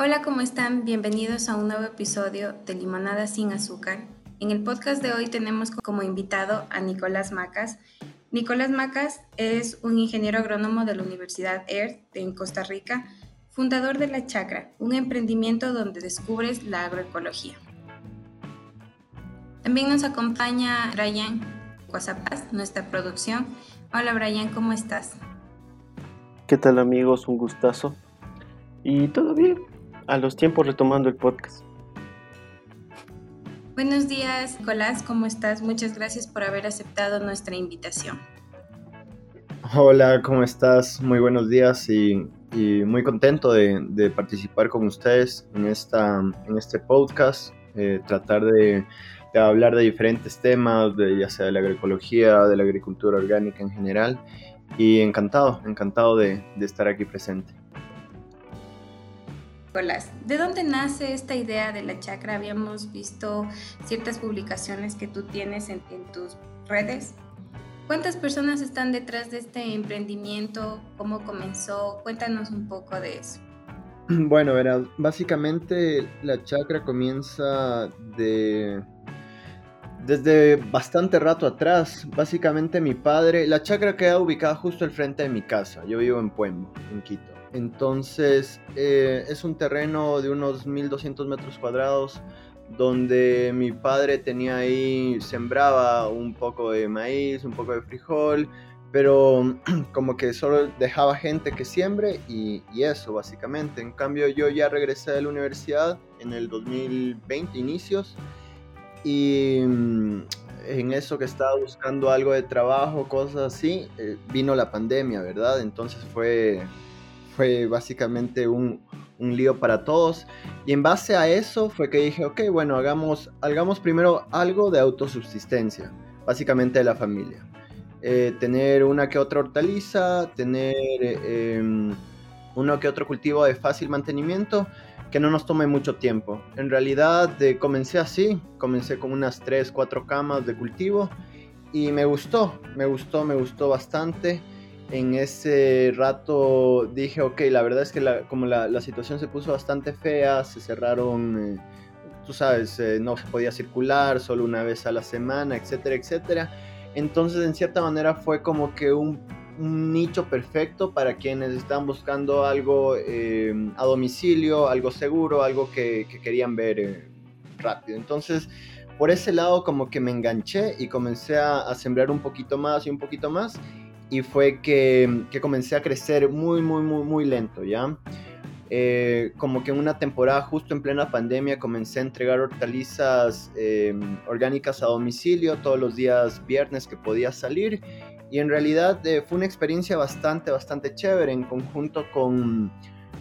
Hola, ¿cómo están? Bienvenidos a un nuevo episodio de Limonada sin azúcar. En el podcast de hoy tenemos como invitado a Nicolás Macas. Nicolás Macas es un ingeniero agrónomo de la Universidad EARTH en Costa Rica, fundador de La Chacra, un emprendimiento donde descubres la agroecología. También nos acompaña Brian Guasapaz, nuestra producción. Hola Brian, ¿cómo estás? ¿Qué tal amigos? Un gustazo. ¿Y todo bien? A los tiempos retomando el podcast. Buenos días, Nicolás, ¿cómo estás? Muchas gracias por haber aceptado nuestra invitación. Hola, ¿cómo estás? Muy buenos días y, muy contento de, participar con ustedes en, esta, en este podcast, eh, tratar de, hablar de diferentes temas, de, ya sea de la agroecología, de la agricultura orgánica en general, y encantado, encantado de estar aquí presente. ¿De dónde nace esta idea de la chacra? Habíamos visto ciertas publicaciones que tú tienes en, tus redes. ¿Cuántas personas están detrás de este emprendimiento? ¿Cómo comenzó? Cuéntanos un poco de eso. Bueno, verás, básicamente la chacra comienza de desde bastante rato atrás. Básicamente mi padre, la chacra queda ubicada justo al frente de mi casa. Yo vivo en Pueblo, en Quito. Entonces eh, es un terreno de unos 1200 metros cuadrados donde mi padre tenía ahí, sembraba un poco de maíz, un poco de frijol, pero como que solo dejaba gente que siembre y, eso básicamente. En cambio yo ya regresé de la universidad en el 2020 inicios y mm, en eso que estaba buscando algo de trabajo, cosas así, eh, vino la pandemia, ¿verdad? Entonces fue fue básicamente un, un, lío para todos. Y en base a eso fue que dije, ok, bueno, hagamos, hagamos primero algo de autosubsistencia, básicamente de la familia. Eh, tener una que otra hortaliza, tener em, uno que otro cultivo de fácil mantenimiento que no nos tome mucho tiempo. En realidad comencé así, comencé con unas 3, 4 camas de cultivo y me gustó, me gustó, me gustó bastante en ese rato dije, ok, la verdad es que como la, situación se puso bastante fea, se cerraron, eh, tú sabes, eh, no se podía circular solo una vez a la semana, etcétera, etcétera. Entonces, en cierta manera fue como que un, nicho perfecto para quienes están buscando algo eh, a domicilio, algo seguro, algo que, querían ver rápido. Entonces, por ese lado como que me enganché y comencé a, a sembrar un poquito más y un poquito más y fue que, que, comencé a crecer muy, muy, muy, muy lento, ¿ya? Eh, como que en una temporada justo en plena pandemia comencé a entregar hortalizas eh, orgánicas a domicilio todos los días viernes que podía salir y en realidad eh, fue una experiencia bastante, bastante chévere en conjunto con,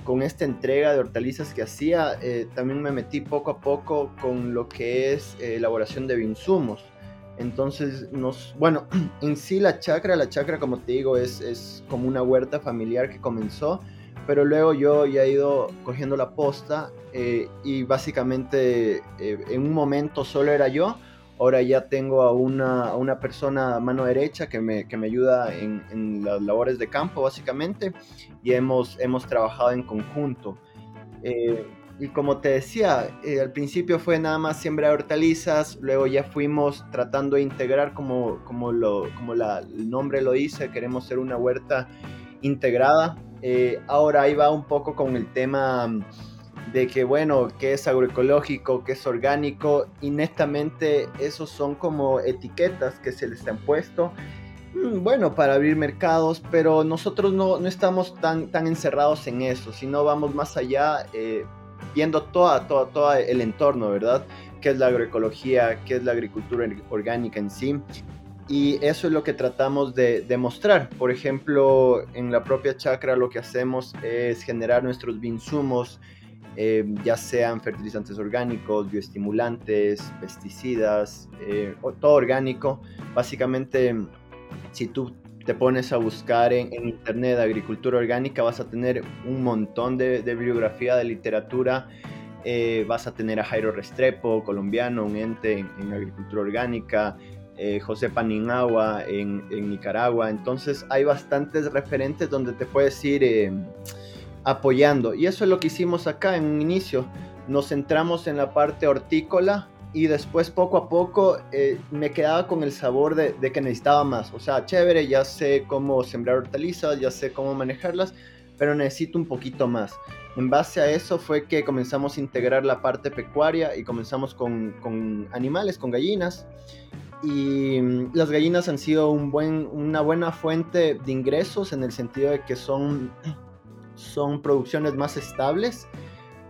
con esta entrega de hortalizas que hacía. también me metí poco a poco con lo que es elaboración de insumos. Entonces, nos, bueno, en sí la chacra, la chacra como te digo, es, es como una huerta familiar que comenzó, pero luego yo ya he ido cogiendo la posta eh, y básicamente eh, en un momento solo era yo, ahora ya tengo a una, a una persona a mano derecha que me, que me ayuda en, en, las labores de campo básicamente y hemos, hemos trabajado en conjunto. Eh, y como te decía, eh, al principio fue nada más siembra hortalizas, luego ya fuimos tratando de integrar como, como, lo, como la, el nombre lo dice, queremos ser una huerta integrada. Eh, ahora ahí va un poco con el tema de que, bueno, qué es agroecológico, qué es orgánico, y netamente esos son como etiquetas que se les han puesto mm, bueno, para abrir mercados, pero nosotros no, no, estamos tan, tan encerrados en eso, sino vamos más allá. Eh, viendo toda, toda, todo el entorno, ¿verdad? ¿Qué es la agroecología? ¿Qué es la agricultura orgánica en sí? Y eso es lo que tratamos de demostrar. Por ejemplo, en la propia chacra lo que hacemos es generar nuestros binsumos, eh, ya sean fertilizantes orgánicos, bioestimulantes, pesticidas, eh, todo orgánico. Básicamente, si tú te pones a buscar en, internet agricultura orgánica, vas a tener un montón de, bibliografía, de literatura. Eh, vas a tener a Jairo Restrepo, colombiano, un ente en, agricultura orgánica, eh, José Paninagua en, Nicaragua. Entonces hay bastantes referentes donde te puedes ir eh, apoyando. Y eso es lo que hicimos acá en un inicio. Nos centramos en la parte hortícola y después poco a poco eh, me quedaba con el sabor de, de, que necesitaba más. O sea, chévere, ya sé cómo sembrar hortalizas, ya sé cómo manejarlas, pero necesito un poquito más. En base a eso fue que comenzamos a integrar la parte pecuaria y comenzamos con, con animales, con gallinas. Y mm, las gallinas han sido un buen, una buena fuente de ingresos en el sentido de que son, son producciones más estables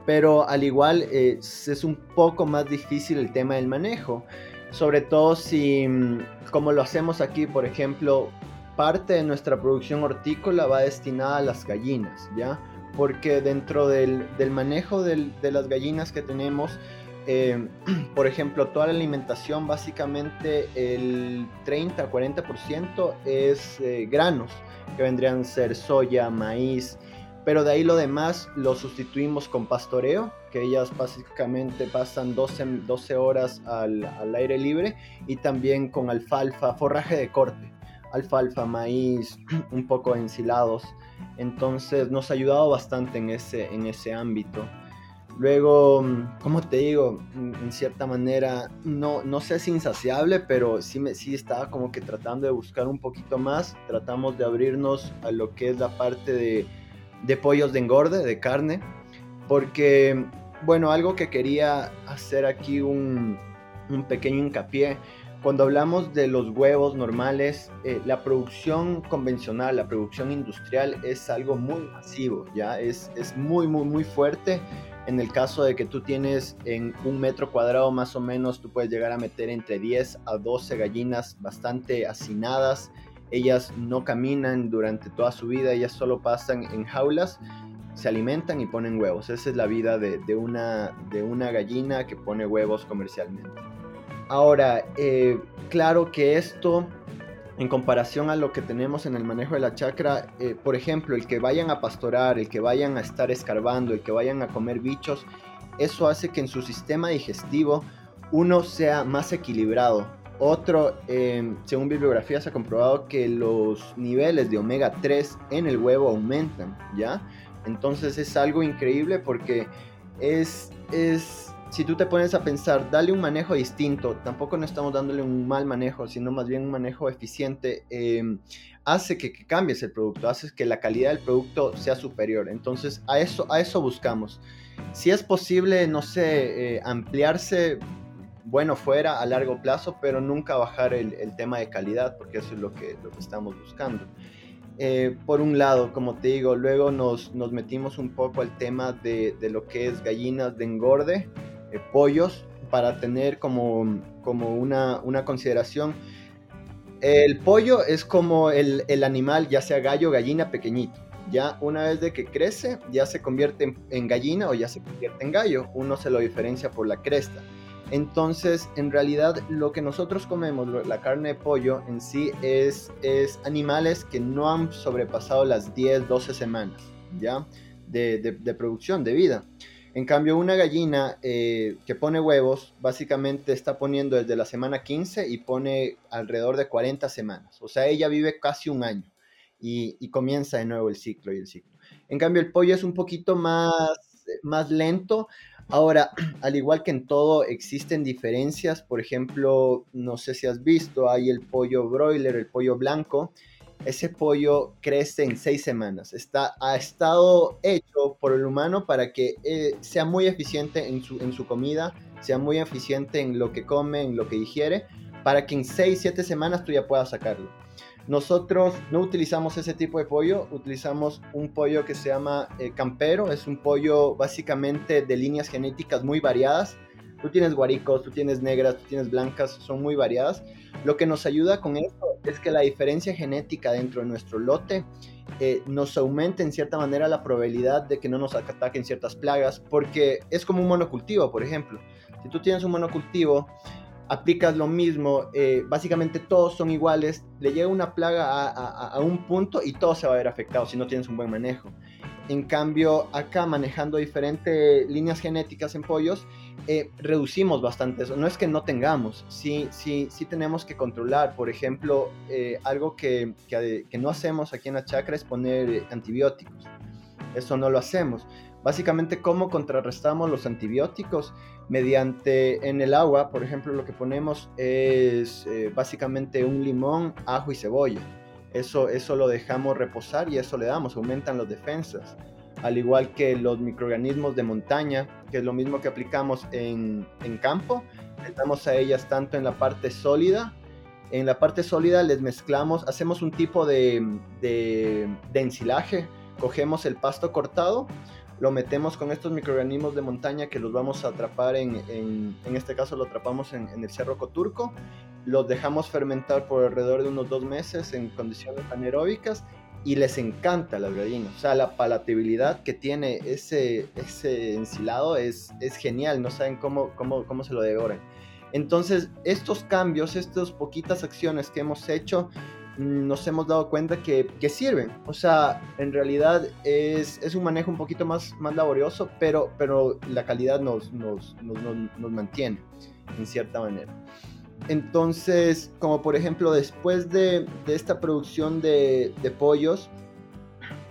pero al igual eh, es un poco más difícil el tema del manejo, sobre todo si, mm, como lo hacemos aquí, por ejemplo, parte de nuestra producción hortícola va destinada a las gallinas, ¿ya? Porque dentro del, manejo de las gallinas que tenemos, eh, por ejemplo, toda la alimentación, básicamente el 30-40% es eh, granos, que vendrían a ser soya, maíz, pero de ahí lo demás lo sustituimos con pastoreo, que ellas básicamente pasan 12, 12 horas al, al, aire libre, y también con alfalfa, forraje de corte, alfalfa, maíz, un poco ensilados. Entonces nos ha ayudado bastante en ese, en ese ámbito. Luego, como te digo, en cierta manera, no, no sé si insaciable, pero sí, me, sí estaba como que tratando de buscar un poquito más. Tratamos de abrirnos a lo que es la parte de de pollos de engorde, de carne, porque, bueno, algo que quería hacer aquí un, pequeño hincapié, cuando hablamos de los huevos normales, eh, la producción convencional, la producción industrial es algo muy masivo, ¿ya? Es, es muy, muy, muy fuerte. En el caso de que tú tienes en un metro cuadrado más o menos, tú puedes llegar a meter entre 10 a 12 gallinas bastante hacinadas ellas no caminan durante toda su vida, ellas solo pasan en jaulas, se alimentan y ponen huevos. Esa es la vida de, una, de una gallina que pone huevos comercialmente. Ahora, eh, claro que esto, en comparación a lo que tenemos en el manejo de la chacra, eh, por ejemplo, el que vayan a pastorar, el que vayan a estar escarbando, el que vayan a comer bichos, eso hace que en su sistema digestivo uno sea más equilibrado, otro, em, según bibliografía, se ha comprobado que los niveles de omega 3 en el huevo aumentan, ¿ya? Entonces es algo increíble porque es, es, si tú te pones a pensar, dale un manejo distinto, tampoco no estamos dándole un mal manejo, sino más bien un manejo eficiente, em, hace que, cambies el producto, hace que la calidad del producto sea superior. Entonces a eso, a eso buscamos. Si es posible, no sé, eh, ampliarse bueno fuera a largo plazo, pero nunca bajar el, tema de calidad, porque eso es lo que, lo que estamos buscando. Eh, por un lado, como te digo, luego nos, nos metimos un poco al tema de, de, lo que es gallinas de engorde, eh, pollos, para tener como, como una, una, consideración. El pollo es como el, el animal, ya sea gallo, gallina, pequeñito ya una vez de que crece, ya se convierte en, gallina o ya se convierte en gallo. Uno se lo diferencia por la cresta. Entonces, en realidad, lo que nosotros comemos, la carne de pollo en sí, es, es animales que no han sobrepasado las 10, 12 semanas, ¿ya? De, de, producción, de vida. En cambio, una gallina eh, que pone huevos, básicamente está poniendo desde la semana 15 y pone alrededor de 40 semanas. O sea, ella vive casi un año y, y comienza de nuevo el ciclo y el ciclo. En cambio, el pollo es un poquito más, más lento, Ahora, al igual que en todo, existen diferencias. Por ejemplo, no sé si has visto, hay el pollo broiler, el pollo blanco. Ese pollo crece en seis semanas. Está, ha estado hecho por el humano para que eh, sea muy eficiente en su, en su comida, sea muy eficiente en lo que come, en lo que digiere, para que en seis, siete semanas tú ya puedas sacarlo. Nosotros no utilizamos ese tipo de pollo, utilizamos un pollo que se llama eh, campero, es un pollo básicamente de líneas genéticas muy variadas. Tú tienes guaricos, tú tienes negras, tú tienes blancas, son muy variadas. Lo que nos ayuda con esto es que la diferencia genética dentro de nuestro lote eh, nos aumenta en cierta manera la probabilidad de que no nos ataquen ciertas plagas, porque es como un monocultivo, por ejemplo. Si tú tienes un monocultivo, aplicas lo mismo, eh, básicamente todos son iguales, le llega una plaga a, un punto y todo se va a ver afectado si no tienes un buen manejo. En cambio, acá manejando diferentes líneas genéticas en pollos, eh, reducimos bastante eso. No es que no tengamos, sí, sí, sí tenemos que controlar. Por ejemplo, eh, algo que, que, que, no hacemos aquí en la chacra es poner antibióticos. eso no lo hacemos. Básicamente, ¿cómo contrarrestamos los antibióticos? Mediante en el agua, por ejemplo, lo que ponemos es eh, básicamente un limón, ajo y cebolla. Eso, eso lo dejamos reposar y eso le damos, aumentan las defensas. Al igual que los microorganismos de montaña, que es lo mismo que aplicamos en, en campo, le damos a ellas tanto en la parte sólida en la parte sólida les mezclamos, hacemos un tipo de, de, ensilaje. Cogemos el pasto cortado, lo metemos con estos microorganismos de montaña que los vamos a atrapar en, en, este caso lo atrapamos en, el Cerro Coturco, los dejamos fermentar por alrededor de unos dos meses en condiciones anaeróbicas y les encanta las gallinas. O sea, la palatabilidad que tiene ese, ese ensilado es, es genial, no saben cómo, cómo, cómo se lo devoran. Entonces, estos cambios, estas poquitas acciones que hemos hecho, nos hemos dado cuenta que, sirven. O sea, en realidad es, un manejo un poquito más, más laborioso, pero, pero la calidad nos, nos, mantiene en cierta manera. Entonces, como por ejemplo, después de, esta producción de, pollos,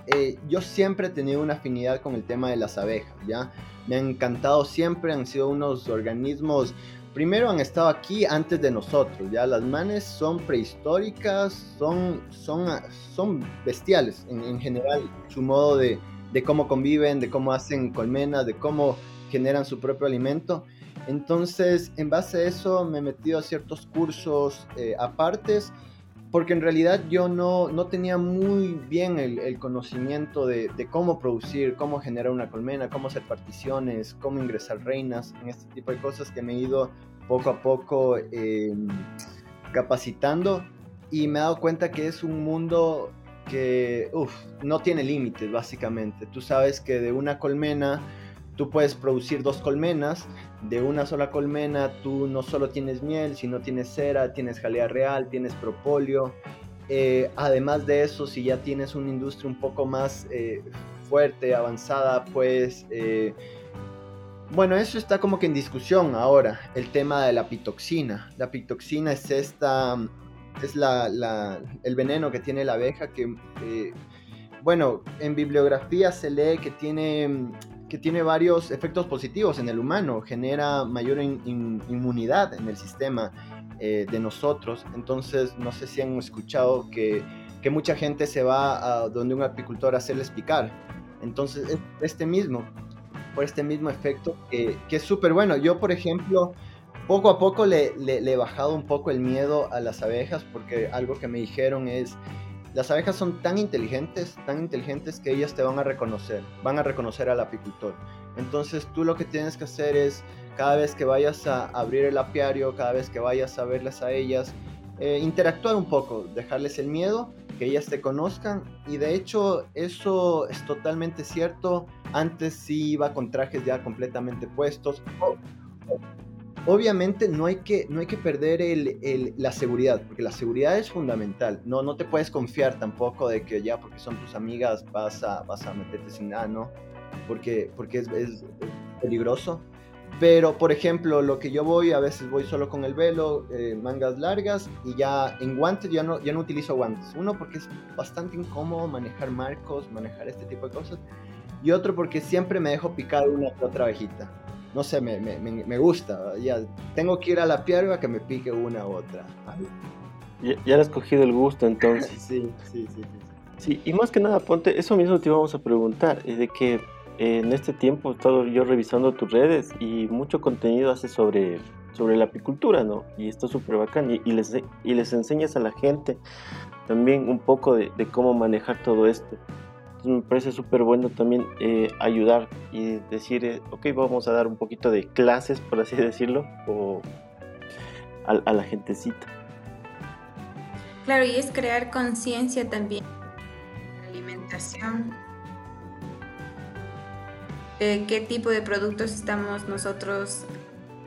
eh, yo siempre he tenido una afinidad con el tema de las abejas, ¿ya? Me han encantado siempre, han sido unos organismos primero han estado aquí antes de nosotros, ya las manes son prehistóricas, son, son, son bestiales en, general, su modo de, cómo conviven, de cómo hacen colmenas, de cómo generan su propio alimento. Entonces, en base a eso me he metido a ciertos cursos eh, apartes, porque en realidad yo no, no tenía muy bien el, conocimiento de, cómo producir, cómo generar una colmena, cómo hacer particiones, cómo ingresar reinas, en este tipo de cosas que me he ido poco a poco em, capacitando y me he dado cuenta que es un mundo que no tiene límites básicamente. Tú sabes que de una colmena tú puedes producir dos colmenas, de una sola colmena tú no solo tienes miel, sino tienes cera, tienes jalea real, tienes propóleo. Eh, además de eso, si ya tienes una industria un poco más eh, fuerte, avanzada, pues eh, bueno, eso está como que en discusión ahora, el tema de la pitoxina. La pitoxina es esta, es la, el veneno que tiene la abeja que, bueno, en bibliografía se lee que tiene, que tiene varios efectos positivos en el humano, genera mayor inmunidad en el sistema eh, de nosotros. Entonces, no sé si han escuchado que, que mucha gente se va a donde un apicultor a hacerles picar. Entonces, es este mismo por este mismo efecto que, es súper bueno. Yo, por ejemplo, poco a poco le, le, he bajado un poco el miedo a las abejas porque algo que me dijeron es, las abejas son tan inteligentes, tan inteligentes que ellas te van a reconocer, van a reconocer al apicultor. Entonces tú lo que tienes que hacer es, cada vez que vayas a abrir el apiario, cada vez que vayas a verlas a ellas, eh, interactuar un poco, dejarles el miedo, que ellas te conozcan y de hecho eso es totalmente cierto antes sí iba con trajes ya completamente puestos. Obviamente no hay que, no hay que perder la seguridad, porque la seguridad es fundamental. No, no te puedes confiar tampoco de que ya porque son tus amigas vas a, vas a meterte sin nada, ¿no? Porque, porque es, es peligroso. Pero, por ejemplo, lo que yo voy, a veces voy solo con el velo, eh, mangas largas y ya en guantes ya no, ya no utilizo guantes. Uno, porque es bastante incómodo manejar marcos, manejar este tipo de cosas y otro porque siempre me dejo picar una que otra abejita. No sé, me, me, me, gusta. Ya tengo que ir a la piedra a que me pique una u otra. Ya, ya le has cogido el gusto entonces. sí, sí, sí, sí, sí. y más que nada, ponte, eso mismo te íbamos a preguntar, es de que eh, en este tiempo he estado yo revisando tus redes y mucho contenido hace sobre, sobre la apicultura, ¿no? Y esto es súper bacán y, les, y les enseñas a la gente también un poco de, de cómo manejar todo esto me parece súper bueno también eh, ayudar y decir, eh, ok, vamos a dar un poquito de clases, por así decirlo, o a, la gentecita. Claro, y es crear conciencia también alimentación, qué tipo de productos estamos nosotros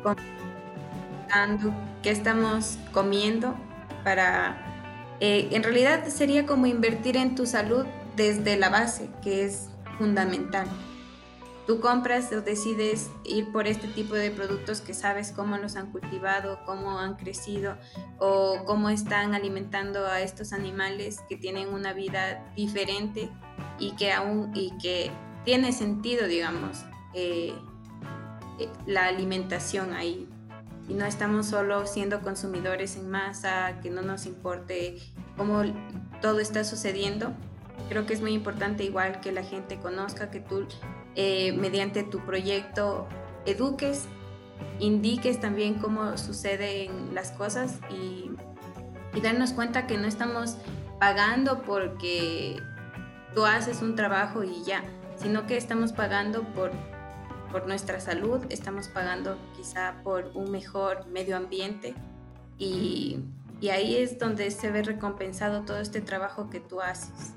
comprando, qué estamos comiendo para... Eh, en realidad sería como invertir en tu salud desde la base, que es fundamental. Tú compras o decides ir por este tipo de productos que sabes cómo los han cultivado, cómo han crecido o cómo están alimentando a estos animales que tienen una vida diferente y que aún y que tiene sentido, digamos, eh, eh, la alimentación ahí. Y no estamos solo siendo consumidores en masa, que no nos importe cómo todo está sucediendo. Creo que es muy importante igual que la gente conozca, que tú eh, mediante tu proyecto eduques, indiques también cómo suceden las cosas y, y darnos cuenta que no estamos pagando porque tú haces un trabajo y ya, sino que estamos pagando por, por nuestra salud, estamos pagando quizá por un mejor medio ambiente y, y ahí es donde se ve recompensado todo este trabajo que tú haces.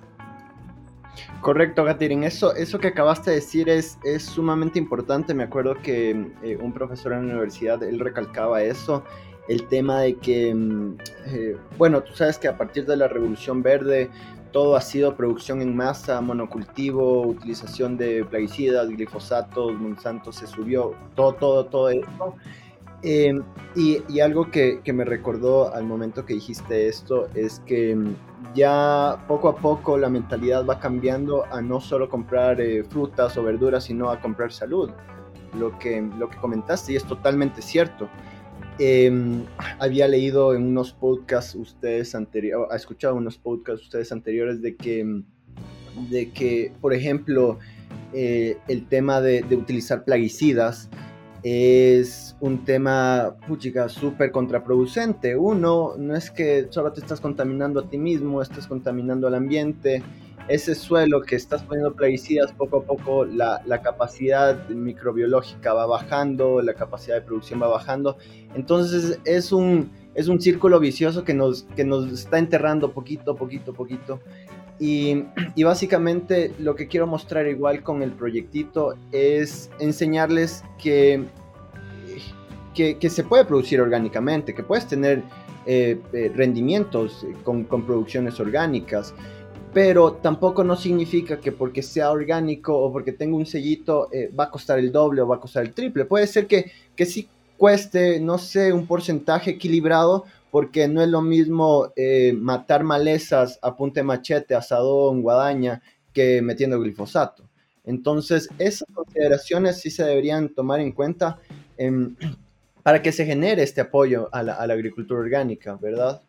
Correcto, Gatirin. Eso, eso que acabaste de decir es, es sumamente importante. Me acuerdo que eh, un profesor en la universidad, él recalcaba eso, el tema de que, mm, eh, bueno, tú sabes que a partir de la Revolución Verde todo ha sido producción en masa, monocultivo, utilización de plaguicidas, glifosatos, Monsanto se subió, todo, todo, todo eso. Em, y, algo que, me recordó al momento que dijiste esto es que mm, ya poco a poco la mentalidad va cambiando a no solo comprar eh, frutas o verduras, sino a comprar salud. Lo que, lo que comentaste y es totalmente cierto. Em, había leído en unos podcasts ustedes anteriores, ha escuchado unos podcasts ustedes anteriores de que, mm, de que por ejemplo, eh, el tema de, de utilizar plaguicidas, es un tema, puchica, súper contraproducente. Uno, no es que solo te estás contaminando a ti mismo, estás contaminando al ambiente. Ese suelo que estás poniendo plaguicidas, poco a poco la, capacidad microbiológica va bajando, la capacidad de producción va bajando. Entonces es un, es un círculo vicioso que nos, que nos está enterrando poquito, poquito, poquito. Y, básicamente lo que quiero mostrar igual con el proyectito es enseñarles que, que, que se puede producir orgánicamente, que puedes tener eh, eh, rendimientos con, con, producciones orgánicas, pero tampoco no significa que porque sea orgánico o porque tenga un sellito eh, va a costar el doble o va a costar el triple. Puede ser que, que sí cueste, no sé, un porcentaje equilibrado, porque no es lo mismo eh, matar malezas a punta de machete, asadón, guadaña, que metiendo glifosato. Entonces, esas consideraciones sí se deberían tomar en cuenta em, para que se genere este apoyo a la, agricultura orgánica, ¿verdad?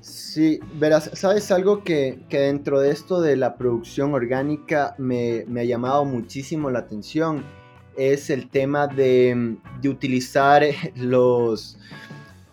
Sí, verás, ¿sabes algo que, dentro de esto de la producción orgánica me, ha llamado muchísimo la atención? Es el tema de, de utilizar los,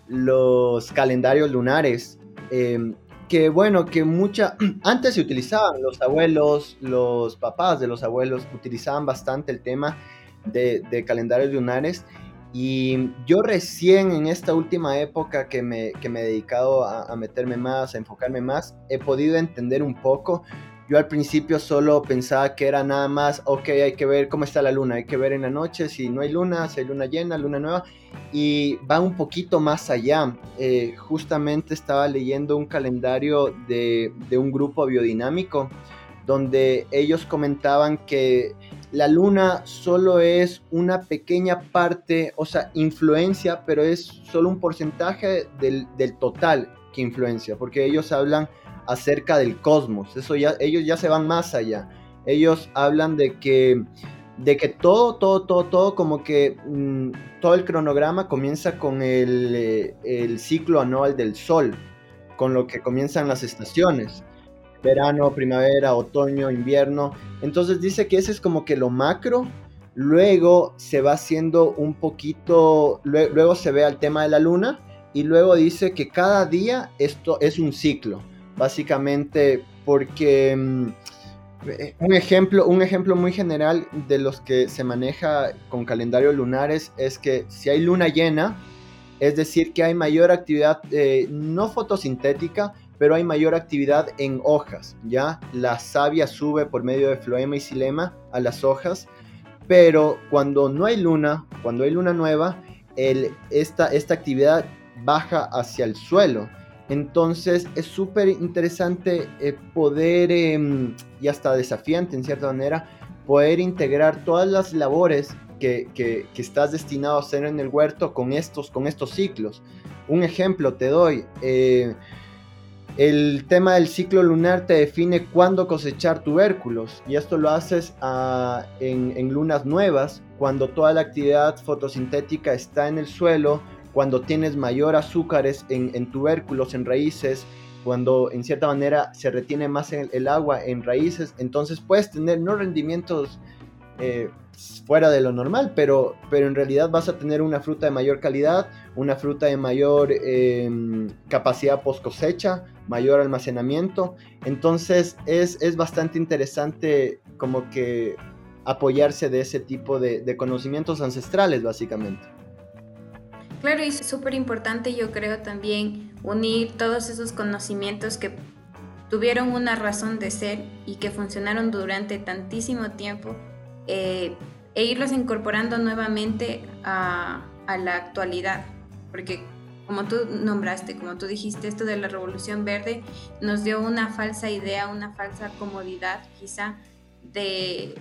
los calendarios lunares. Em, que bueno, que mucha, antes se utilizaban los abuelos, los papás de los abuelos utilizaban bastante el tema de, calendarios lunares y yo recién en esta última época que me, que me he dedicado a, meterme más, a enfocarme más, he podido entender un poco yo al principio solo pensaba que era nada más, ok, hay que ver cómo está la luna, hay que ver en la noche si no hay luna, si hay luna llena, luna nueva, y va un poquito más allá. Eh, justamente estaba leyendo un calendario de, de un grupo biodinámico donde ellos comentaban que la luna solo es una pequeña parte, o sea, influencia, pero es solo un porcentaje del, del total que influencia, porque ellos hablan acerca del cosmos. Eso ya, ellos ya se van más allá. Ellos hablan de que, de que todo, todo, todo, todo, como que mm, todo el cronograma comienza con el, eh, el ciclo anual del Sol, con lo que comienzan las estaciones verano, primavera, otoño, invierno. Entonces dice que ese es como que lo macro. Luego se va haciendo un poquito, luego se ve al tema de la luna y luego dice que cada día esto es un ciclo básicamente porque mm, un, ejemplo, un ejemplo muy general de los que se maneja con calendarios lunares es que si hay luna llena, es decir, que hay mayor actividad, eh, no fotosintética, pero hay mayor actividad en hojas, ¿ya? La savia sube por medio de floema y xilema a las hojas, pero cuando no hay luna, cuando hay luna nueva, esta, esta actividad baja hacia el suelo entonces es súper interesante eh, poder, em, y hasta desafiante en cierta manera, poder integrar todas las labores que, que, estás destinado a hacer en el huerto con estos, con estos ciclos. Un ejemplo te doy. Eh, El tema del ciclo lunar te define cuándo cosechar tubérculos y esto lo haces ah, en, lunas nuevas, cuando toda la actividad fotosintética está en el suelo, cuando tienes mayor azúcares en, tubérculos, en raíces, cuando en cierta manera se retiene más el, agua en raíces, entonces puedes tener no rendimientos eh, fuera de lo normal, pero, pero en realidad vas a tener una fruta de mayor calidad, una fruta de mayor em, capacidad post cosecha, mayor almacenamiento. Entonces es, es, bastante interesante como que apoyarse de ese tipo de, de conocimientos ancestrales, básicamente. Claro, y es súper importante yo creo también unir todos esos conocimientos que tuvieron una razón de ser y que funcionaron durante tantísimo tiempo eh, e irlos incorporando nuevamente a, a la actualidad, porque como tú nombraste, como tú dijiste, esto de la revolución verde nos dio una falsa idea, una falsa comodidad quizá de,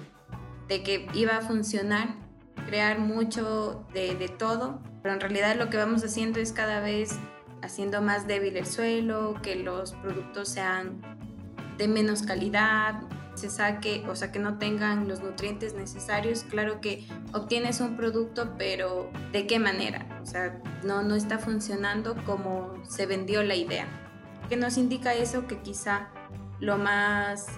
de que iba a funcionar, crear mucho de, de, todo, pero en realidad lo que vamos haciendo es cada vez haciendo más débil el suelo, que los productos sean de menos calidad, se saque, o sea, que no tengan los nutrientes necesarios, claro que obtienes un producto, pero ¿de qué manera? O sea, no, no está funcionando como se vendió la idea. ¿Qué nos indica eso? Que quizá lo más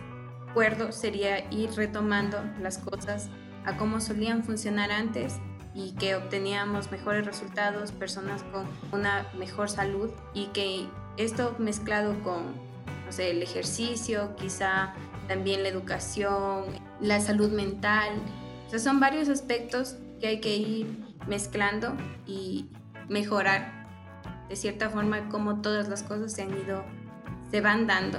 cuerdo sería ir retomando las cosas a cómo solían funcionar antes y que obteníamos mejores resultados, personas con una mejor salud y que esto mezclado con no sé, el ejercicio, quizá también la educación, la salud mental. O sea, son varios aspectos que hay que ir mezclando y mejorar de cierta forma como todas las cosas se han ido, se van dando.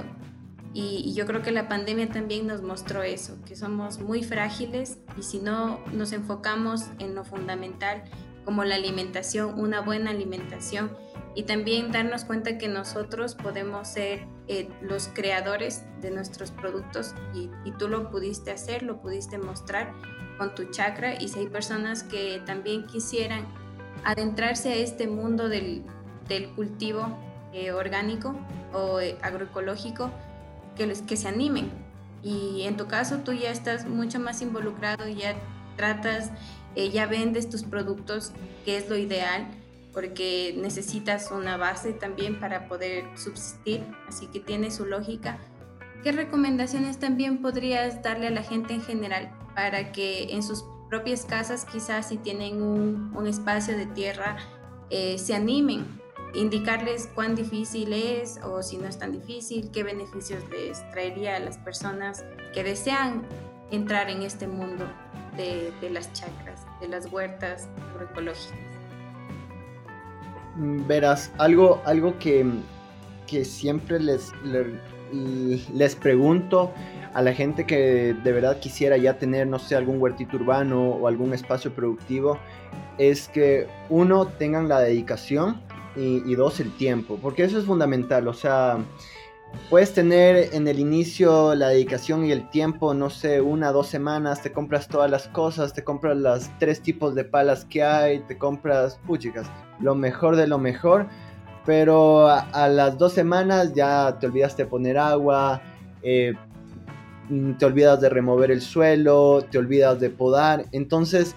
Y, y, yo creo que la pandemia también nos mostró eso, que somos muy frágiles y si no nos enfocamos en lo fundamental como la alimentación, una buena alimentación y también darnos cuenta que nosotros podemos ser eh, los creadores de nuestros productos y, tú lo pudiste hacer, lo pudiste mostrar con tu chakra y si hay personas que también quisieran adentrarse a este mundo del, del cultivo eh, orgánico o eh, agroecológico, que, se animen. Y en tu caso tú ya estás mucho más involucrado, ya tratas, ya vendes tus productos, que es lo ideal porque necesitas una base también para poder subsistir, así que tiene su lógica. ¿Qué recomendaciones también podrías darle a la gente en general para que en sus propias casas, quizás si tienen un, espacio de tierra, eh, se animen? Indicarles cuán difícil es o si no es tan difícil, qué beneficios les traería a las personas que desean entrar en este mundo de, de las chacras, de las huertas agroecológicas. Verás, algo, algo que, siempre les, les, pregunto a la gente que de verdad quisiera ya tener, no sé, algún huertito urbano o algún espacio productivo, es que uno, tengan la dedicación y, dos, el tiempo, porque eso es fundamental, o sea, puedes tener en el inicio la dedicación y el tiempo, no sé, una, dos semanas, te compras todas las cosas, te compras las tres tipos de palas que hay, te compras, puchicas, lo mejor de lo mejor, pero a, las dos semanas ya te olvidaste de poner agua, eh, te olvidas de remover el suelo, te olvidas de podar, entonces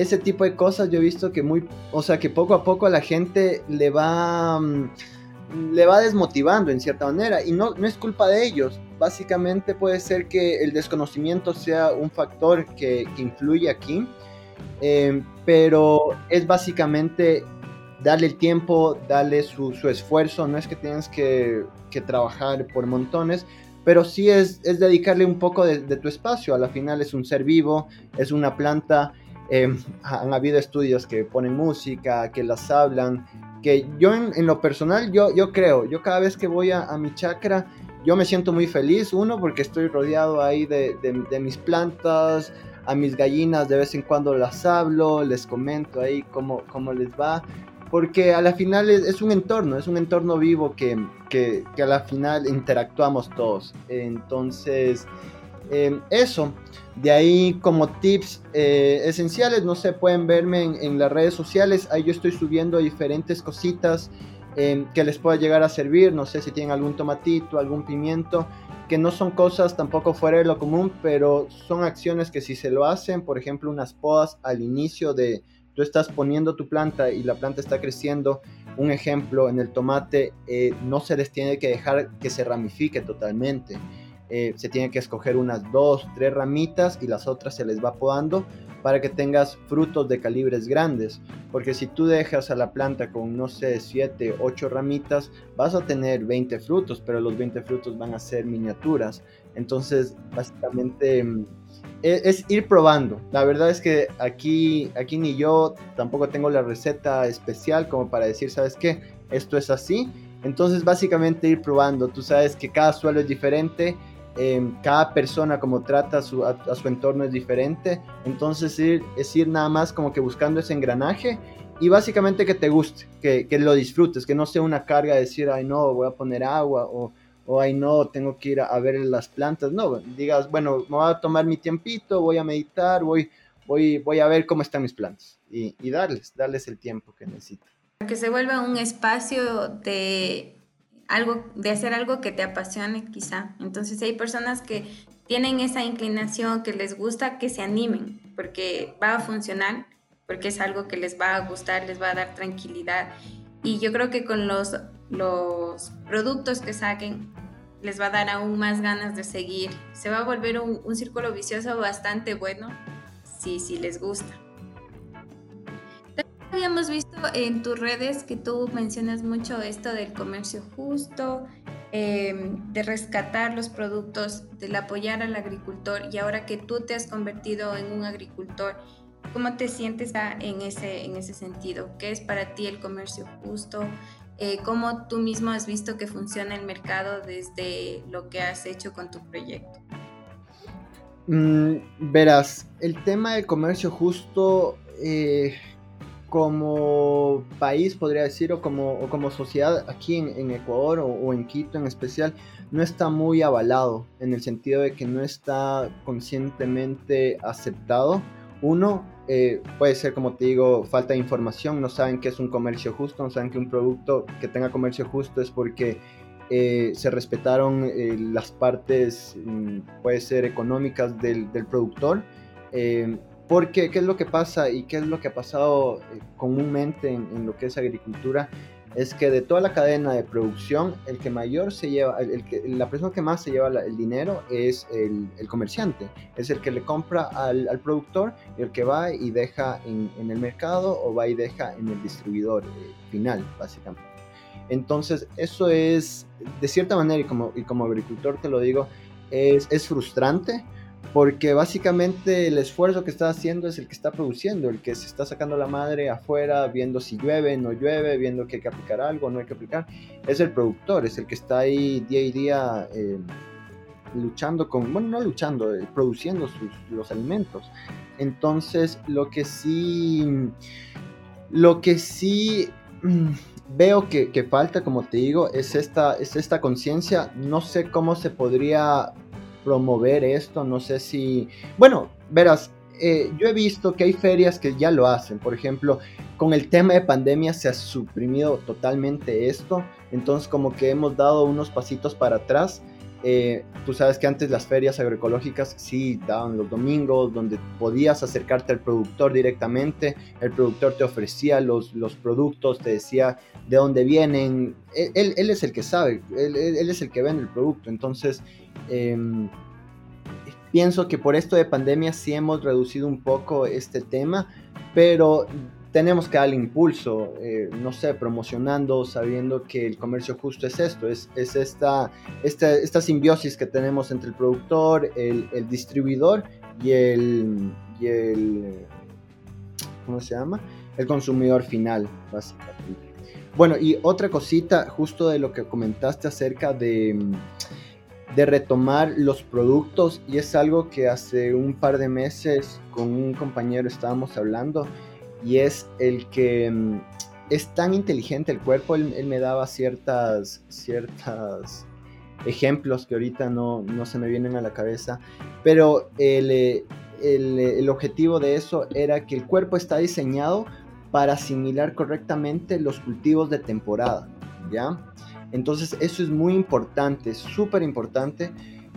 ese tipo de cosas yo he visto que muy, o sea, que poco a poco a la gente le va... Mm, le va desmotivando en cierta manera. Y no, no es culpa de ellos. Básicamente puede ser que el desconocimiento sea un factor que, influye aquí, eh, pero es básicamente darle el tiempo, darle su, esfuerzo, no es que tengas que, trabajar por montones, pero sí es, es dedicarle un poco de, tu espacio, a la final es un ser vivo, es una planta, eh, han habido estudios que ponen música, que las hablan, que yo en, lo personal, yo, yo creo, yo cada vez que voy a, mi chakra, yo me siento muy feliz, uno, porque estoy rodeado ahí de, mis plantas, a mis gallinas de vez en cuando las hablo, les comento ahí cómo, cómo les va, porque a la final es, un entorno, es un entorno vivo que, que, que a la final interactuamos todos. Entonces, Em, eso, de ahí como tips eh, esenciales, no sé, pueden verme en, las redes sociales, ahí yo estoy subiendo diferentes cositas em, que les pueda llegar a servir, no sé si tienen algún tomatito, algún pimiento, que no son cosas tampoco fuera de lo común, pero son acciones que si se lo hacen, por ejemplo, unas podas al inicio de, tú estás poniendo tu planta y la planta está creciendo, un ejemplo, en el tomate eh, no se les tiene que dejar que se ramifique totalmente. Eh, se tiene que escoger unas dos, tres ramitas y las otras se les va podando para que tengas frutos de calibres grandes. Porque si tú dejas a la planta con, no sé, 7, 8 ramitas, vas a tener 20 frutos, pero los 20 frutos van a ser miniaturas. Entonces, básicamente mm, e, es, ir probando. La verdad es que aquí, aquí ni yo tampoco tengo la receta especial como para decir, ¿sabes qué? Esto es así. Entonces, básicamente ir probando. Tú sabes que cada suelo es diferente Em, cada persona como trata a su, entorno es diferente, entonces es ir nada más como que buscando ese engranaje y básicamente que te guste, que, lo disfrutes, que no sea una carga de decir, ay no, voy a poner agua o, o ay no, tengo que ir a, ver las plantas, no, digas, bueno, me voy a tomar mi tiempito, voy a meditar, voy, voy, voy a ver cómo están mis plantas y, y darles, darles el tiempo que necesitan. Que se vuelva un espacio de algo, de hacer algo que te apasione quizá. Entonces hay personas que tienen esa inclinación, que les gusta, que se animen, porque va a funcionar, porque es algo que les va a gustar, les va a dar tranquilidad. Y yo creo que con los, los productos que saquen, les va a dar aún más ganas de seguir. Se va a volver un, un círculo vicioso bastante bueno si, si les gusta habíamos visto en tus redes que tú mencionas mucho esto del comercio justo, em, de rescatar los productos, del apoyar al agricultor y ahora que tú te has convertido en un agricultor, ¿cómo te sientes en ese, en ese sentido? ¿Qué es para ti el comercio justo? Eh, ¿Cómo tú mismo has visto que funciona el mercado desde lo que has hecho con tu proyecto? Mm, verás, el tema del comercio justo... Eh, como país, podría decir, o como, como sociedad aquí en, Ecuador o, en Quito en especial, no está muy avalado en el sentido de que no está conscientemente aceptado. Uno, eh, puede ser, como te digo, falta de información, no saben qué es un comercio justo, no saben que un producto que tenga comercio justo es porque eh, se respetaron eh, las partes, mm, puede ser económicas del, del productor. Porque, ¿qué es lo que pasa y qué es lo que ha pasado eh, comúnmente en, lo que es agricultura? Es que de toda la cadena de producción, el que mayor se lleva, el, que, la persona que más se lleva el dinero es el, comerciante, es el que le compra al, productor y el que va y deja en, el mercado o va y deja en el distribuidor eh, final, básicamente. Entonces, eso es, de cierta manera, y como, y como agricultor te lo digo, es, es frustrante porque básicamente el esfuerzo que está haciendo es el que está produciendo, el que se está sacando la madre afuera, viendo si llueve, no llueve, viendo que hay que aplicar algo, no hay que aplicar, es el productor, es el que está ahí día y día eh, luchando con, bueno, no luchando, eh, produciendo sus, los alimentos. Entonces, lo que sí, lo que sí mm, veo que, que, falta, como te digo, es esta, es esta conciencia, no sé cómo se podría promover esto, no sé si, bueno, verás, eh, yo he visto que hay ferias que ya lo hacen, por ejemplo, con el tema de pandemia se ha suprimido totalmente esto, entonces como que hemos dado unos pasitos para atrás. Eh, tú sabes que antes las ferias agroecológicas sí daban los domingos, donde podías acercarte al productor directamente, el productor te ofrecía los, los productos, te decía de dónde vienen, él, él es el que sabe, él, él, es el que vende el producto, entonces Em, pienso que por esto de pandemia sí hemos reducido un poco este tema, pero tenemos que darle impulso, eh, no sé, promocionando, sabiendo que el comercio justo es esto, es, es esta, esta, esta, simbiosis que tenemos entre el productor, el, el distribuidor y el, y el, ¿cómo se llama? El consumidor final, básicamente. Bueno, y otra cosita, justo de lo que comentaste acerca de de retomar los productos y es algo que hace un par de meses con un compañero estábamos hablando y es el que mm, es tan inteligente el cuerpo, él, me daba ciertas, ciertas ejemplos que ahorita no, no, se me vienen a la cabeza, pero el, el, el objetivo de eso era que el cuerpo está diseñado para asimilar correctamente los cultivos de temporada. ¿ya? Entonces eso es muy importante, súper importante,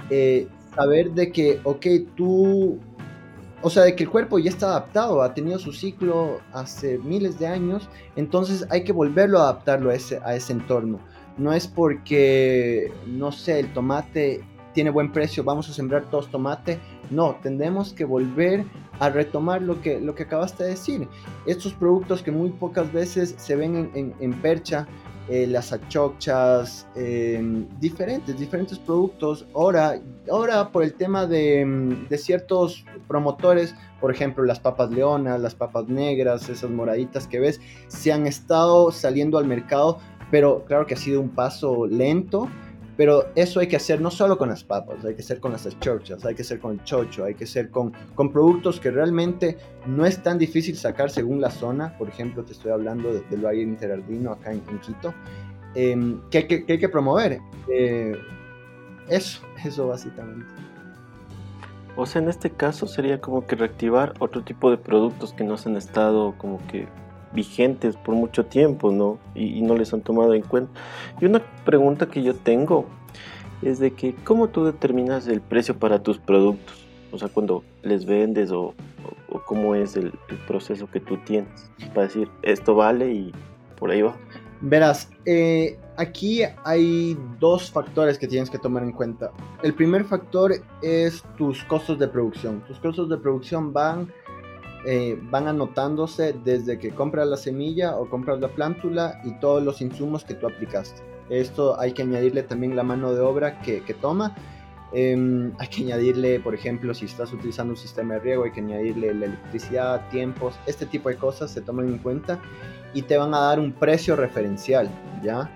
eh, saber de que, ok, tú, o sea, de que el cuerpo ya está adaptado, ha tenido su ciclo hace miles de años, entonces hay que volverlo a adaptarlo a ese, a ese entorno. No es porque, no sé, el tomate tiene buen precio, vamos a sembrar todos tomate. No, tendremos que volver a retomar lo que, lo que acabaste de decir. Estos productos que muy pocas veces se ven en, percha, eh, las achochas, em, diferentes, diferentes productos. Ahora, ahora por el tema de, de, ciertos promotores, por ejemplo, las papas leonas, las papas negras, esas moraditas que ves, se han estado saliendo al mercado, pero claro que ha sido un paso lento pero eso hay que hacer no solo con las papas, hay que hacer con las chorchas, hay que hacer con el chocho, hay que hacer con, con productos que realmente no es tan difícil sacar según la zona. Por ejemplo, te estoy hablando del Valle Interardino acá en, Quito, que, que, hay que promover. Eh, eso, eso básicamente. O sea, en este caso sería como que reactivar otro tipo de productos que no se han estado como que vigentes por mucho tiempo, ¿no? Y, no les han tomado en cuenta. Y una pregunta que yo tengo es de que, ¿cómo tú determinas el precio para tus productos? O sea, cuando les vendes o, cómo es el, proceso que tú tienes para decir, esto vale y por ahí va. Verás, eh, aquí hay dos factores que tienes que tomar en cuenta. El primer factor es tus costos de producción. Tus costos de producción van eh, van anotándose desde que compras la semilla o compras la plántula y todos los insumos que tú aplicaste. Esto hay que añadirle también la mano de obra que, toma. Em, hay que añadirle, por ejemplo, si estás utilizando un sistema de riego, hay que añadirle la electricidad, tiempos, este tipo de cosas se toman en cuenta y te van a dar un precio referencial, ¿ya?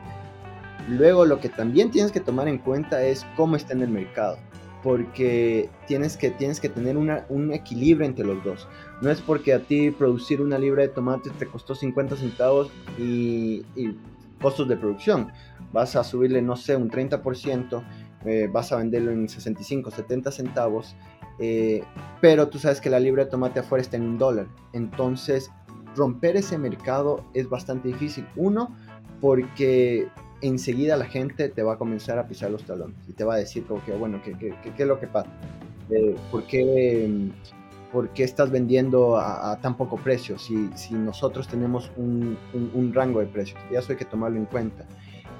Luego lo que también tienes que tomar en cuenta es cómo está en el mercado porque tienes que, tienes que tener un equilibrio entre los dos. No es porque a ti producir una libra de tomates te costó 50 centavos y, costos de producción. Vas a subirle, no sé, un 30%, eh, vas a venderlo en 65, 70 centavos, eh, pero tú sabes que la libra de tomate afuera está en un dólar. Entonces, romper ese mercado es bastante difícil. Uno, porque enseguida la gente te va a comenzar a pisar los talones y te va a decir como que, bueno, ¿qué, es lo que pasa? Eh, ¿por, qué, ¿por, qué, estás vendiendo a, tan poco precio si, nosotros tenemos un, rango de precios? Y eso hay que tomarlo en cuenta.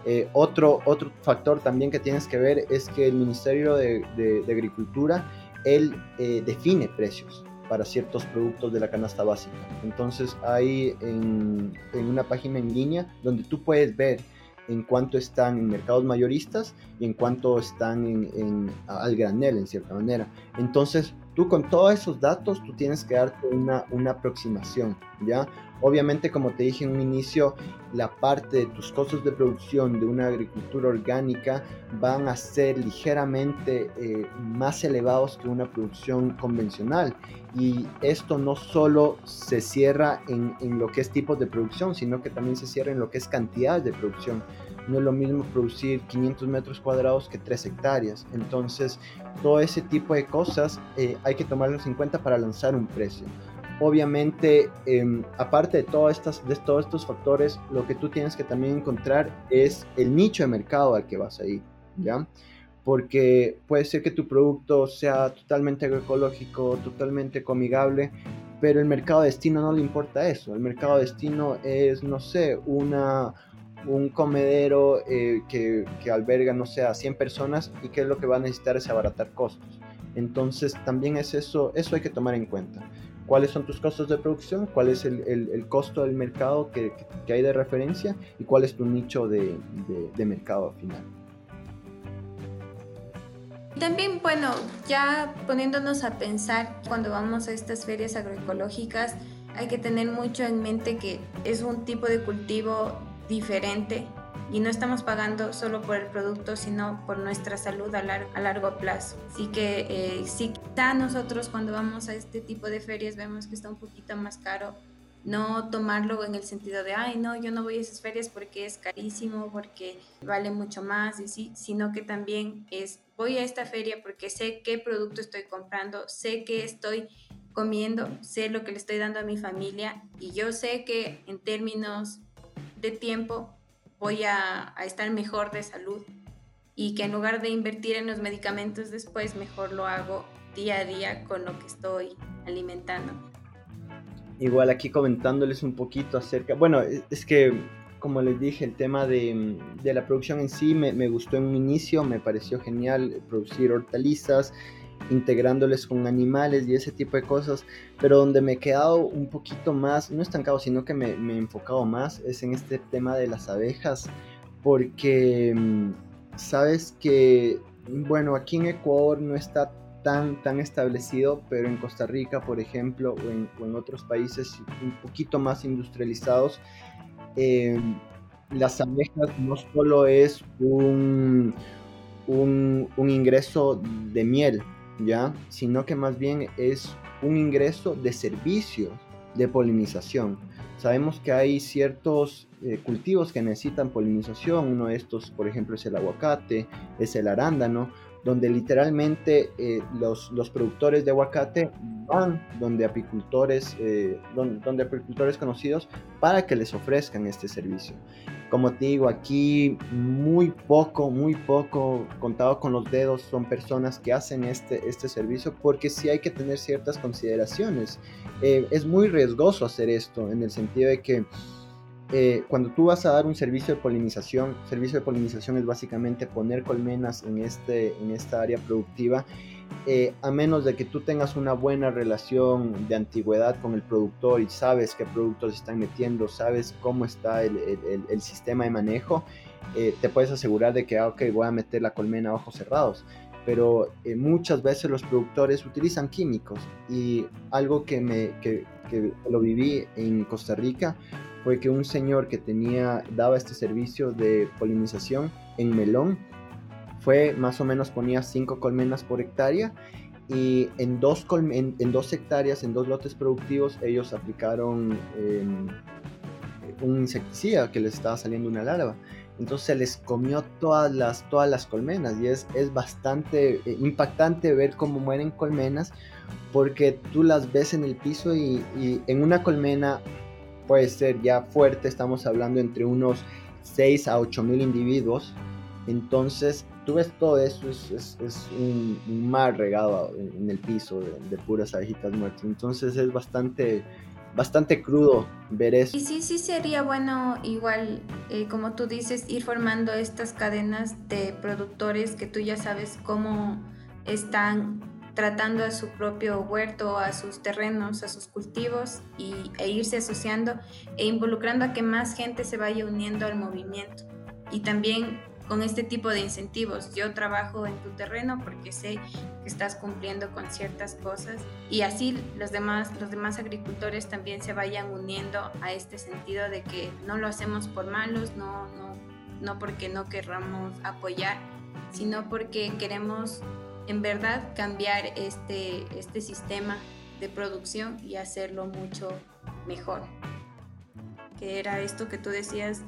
Eh, otro, otro factor también que tienes que ver es que el Ministerio de, Agricultura, él eh, define precios para ciertos productos de la canasta básica. Entonces hay en, en, una página en línea donde tú puedes ver en cuanto están en mercados mayoristas y en cuanto están en, al granel, en cierta manera. Entonces, tú con todos esos datos, tú tienes que darte una, una aproximación, ¿ya? Obviamente, como te dije en un inicio, la parte de tus costos de producción de una agricultura orgánica van a ser ligeramente eh, más elevados que una producción convencional. Y esto no solo se cierra en, en lo que es tipo de producción, sino que también se cierra en lo que es cantidad de producción. No es lo mismo producir 500 metros cuadrados que 3 hectáreas. Entonces, todo ese tipo de cosas eh, hay que tomarlos en cuenta para lanzar un precio obviamente, em, aparte de, todas estas, de todos estos factores, lo que tú tienes que también encontrar es el nicho de mercado al que vas a ir, ¿ya? Porque puede ser que tu producto sea totalmente agroecológico, totalmente comigable, pero el mercado destino no le importa eso. El mercado destino es, no sé, una, un comedero eh, que, que, alberga, no sé, a 100 personas y que es lo que va a necesitar es abaratar costos. Entonces también es eso, eso hay que tomar en cuenta cuáles son tus costos de producción, cuál es el, el, costo del mercado que, que, hay de referencia y cuál es tu nicho de, de, mercado final. También, bueno, ya poniéndonos a pensar cuando vamos a estas ferias agroecológicas, hay que tener mucho en mente que es un tipo de cultivo diferente y no estamos pagando solo por el producto, sino por nuestra salud a, largo plazo. Así que eh, si quizá nosotros cuando vamos a este tipo de ferias vemos que está un poquito más caro, no tomarlo en el sentido de, ay, no, yo no voy a esas ferias porque es carísimo, porque vale mucho más, y sí, sino que también es, voy a esta feria porque sé qué producto estoy comprando, sé qué estoy comiendo, sé lo que le estoy dando a mi familia y yo sé que en términos de tiempo voy a, a estar mejor de salud y que en lugar de invertir en los medicamentos después, mejor lo hago día a día con lo que estoy alimentando. Igual aquí comentándoles un poquito acerca, bueno, es que como les dije, el tema de, de la producción en sí me, me, gustó en un inicio, me pareció genial producir hortalizas, integrándoles con animales y ese tipo de cosas, pero donde me he quedado un poquito más, no estancado, sino que me, me he enfocado más, es en este tema de las abejas, porque mm, sabes que, bueno, aquí en Ecuador no está tan, tan establecido, pero en Costa Rica, por ejemplo, o en, otros países un poquito más industrializados, eh, las abejas no solo es un, un, ingreso de miel, ¿ya? Sino que más bien es un ingreso de servicios de polinización. Sabemos que hay ciertos eh, cultivos que necesitan polinización, uno de estos, por ejemplo, es el aguacate, es el arándano, donde literalmente eh, los, los, productores de aguacate van donde apicultores, eh, donde, donde, apicultores conocidos para que les ofrezcan este servicio. Como te digo, aquí muy poco, muy poco, contado con los dedos, son personas que hacen este, este servicio porque sí hay que tener ciertas consideraciones. Eh, es muy riesgoso hacer esto en el sentido de que eh, cuando tú vas a dar un servicio de polinización, servicio de polinización es básicamente poner colmenas en, este, en esta área productiva, eh, a menos de que tú tengas una buena relación de antigüedad con el productor y sabes qué productos están metiendo, sabes cómo está el, el, el sistema de manejo, eh, te puedes asegurar de que, ah, ok, voy a meter la colmena a ojos cerrados. Pero eh, muchas veces los productores utilizan químicos y algo que, me, que, que lo viví en Costa Rica fue que un señor que tenía, daba este servicio de polinización en melón, fue más o menos ponía 5 colmenas por hectárea y en dos, en, en dos hectáreas, en dos lotes productivos, ellos aplicaron eh, un insecticida que les estaba saliendo una larva. Entonces se les comió todas las, todas las colmenas y es, es bastante eh, impactante ver cómo mueren colmenas porque tú las ves en el piso y, y en una colmena puede ser ya fuerte, estamos hablando entre unos 6 a 8 mil individuos. Entonces, tú ves todo eso, es, es, es un, un, mar regado en, el piso de, de, puras abejitas muertas. Entonces, es bastante, bastante crudo ver eso. Y sí, sí sería bueno, igual, eh, como tú dices, ir formando estas cadenas de productores que tú ya sabes cómo están tratando a su propio huerto, a sus terrenos, a sus cultivos y, e irse asociando e involucrando a que más gente se vaya uniendo al movimiento. Y también con este tipo de incentivos. Yo trabajo en tu terreno porque sé que estás cumpliendo con ciertas cosas y así los demás, los demás agricultores también se vayan uniendo a este sentido de que no lo hacemos por malos, no, no, no porque no querramos apoyar, sino porque queremos en verdad cambiar este, este sistema de producción y hacerlo mucho mejor. Que era esto que tú decías,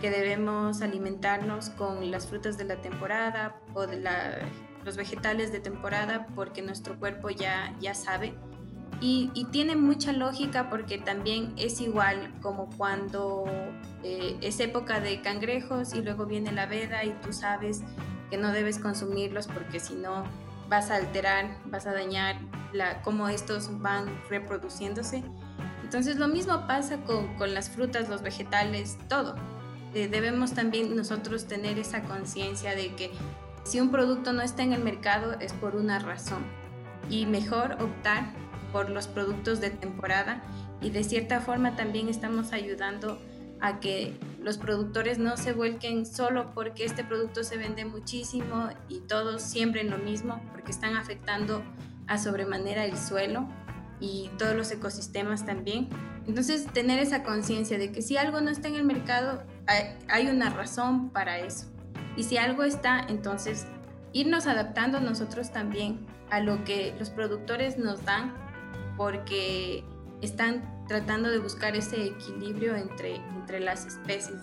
que debemos alimentarnos con las frutas de la temporada o los vegetales de temporada porque nuestro cuerpo ya, ya sabe. Y, y tiene mucha lógica porque también es igual como cuando eh, es época de cangrejos y luego viene la veda y tú sabes que no debes consumirlos porque si no vas a alterar, vas a dañar la, cómo estos van reproduciéndose. Entonces lo mismo pasa con, con las frutas, los vegetales, todo. Eh, debemos también nosotros tener esa conciencia de que si un producto no está en el mercado es por una razón y mejor optar por los productos de temporada y de cierta forma también estamos ayudando a que los productores no se vuelquen solo porque este producto se vende muchísimo y todos siembren lo mismo, porque están afectando a sobremanera el suelo y todos los ecosistemas también. Entonces, tener esa conciencia de que si algo no está en el mercado, hay una razón para eso. Y si algo está, entonces irnos adaptando nosotros también a lo que los productores nos dan, porque están tratando de buscar ese equilibrio entre, entre las especies.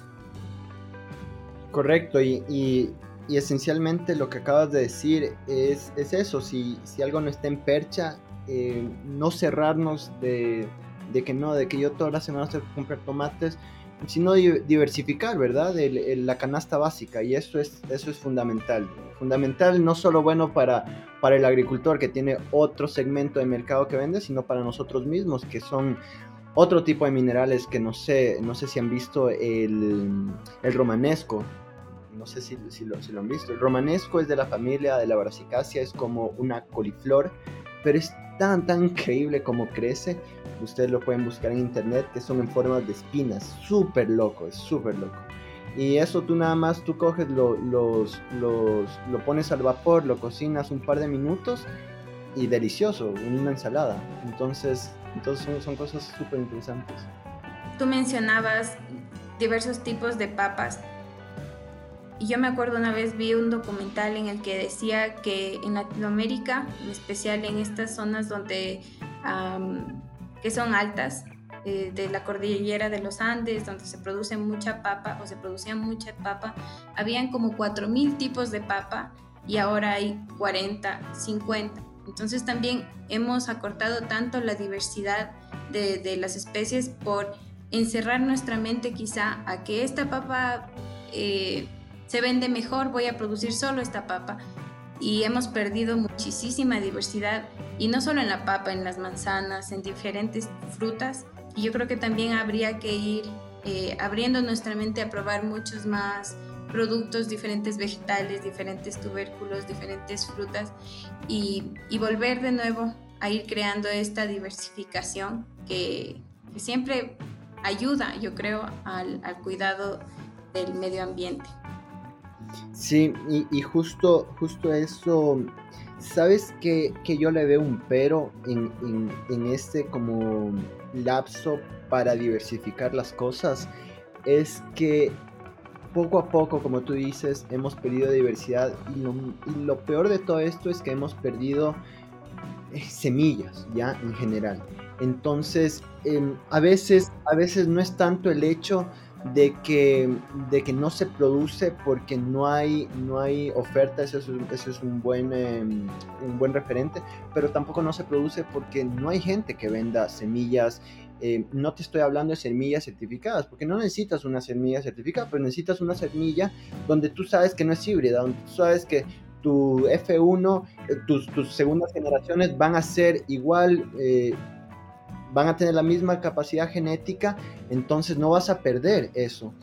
Correcto, y, y, esencialmente lo que acabas de decir es, es eso, si, si, algo no está en percha, eh, no cerrarnos de, de, que no, de que yo toda la semana tengo que comprar tomates sino diversificar, ¿verdad? la canasta básica y eso es, eso es fundamental. Fundamental no solo bueno para, para el agricultor que tiene otro segmento de mercado que vende, sino para nosotros mismos que son otro tipo de minerales que no sé, no sé si han visto el, el romanesco. No sé si, si, lo, si lo han visto. El romanesco es de la familia de la brassicacia, es como una coliflor, pero es tan, tan increíble como crece ustedes lo pueden buscar en internet, que son en forma de espinas, súper loco, es súper loco. Y eso tú nada más, tú coges, lo, los, los, lo pones al vapor, lo cocinas un par de minutos y delicioso, una ensalada. Entonces, entonces son, son cosas súper interesantes. Tú mencionabas diversos tipos de papas. Y yo me acuerdo una vez vi un documental en el que decía que en Latinoamérica, en especial en estas zonas donde que son altas, eh, de la cordillera de los Andes, donde se produce mucha papa o se producía mucha papa, habían como 4.000 tipos de papa y ahora hay 40, 50. Entonces también hemos acortado tanto la diversidad de, las especies por encerrar nuestra mente quizá a que esta papa eh, se vende mejor, voy a producir solo esta papa. Y hemos perdido muchísima diversidad y no solo en la papa, en las manzanas, en diferentes frutas. Y yo creo que también habría que ir eh, abriendo nuestra mente a probar muchos más productos, diferentes vegetales, diferentes tubérculos, diferentes frutas y, volver de nuevo a ir creando esta diversificación que, siempre ayuda, yo creo, al, cuidado del medio ambiente. Sí, y, justo, justo eso ¿Sabes que, yo le veo un pero en, este como lapso para diversificar las cosas? Es que poco a poco, como tú dices, hemos perdido diversidad y lo, peor de todo esto es que hemos perdido eh, semillas, ya en general. Entonces, em, a, veces, a veces no es tanto el hecho de que, de que no se produce porque no hay, no hay oferta, eso es, eso es un, buen, em, un buen referente, pero tampoco no se produce porque no hay gente que venda semillas. Em, no te estoy hablando de semillas certificadas, porque no necesitas una semilla certificada, pero necesitas una semilla donde tú sabes que no es híbrida, donde tú sabes que tu F1, eh, tus, tus segundas generaciones van a ser igual. Van a tener la misma capacidad genética, entonces no vas a perder eso.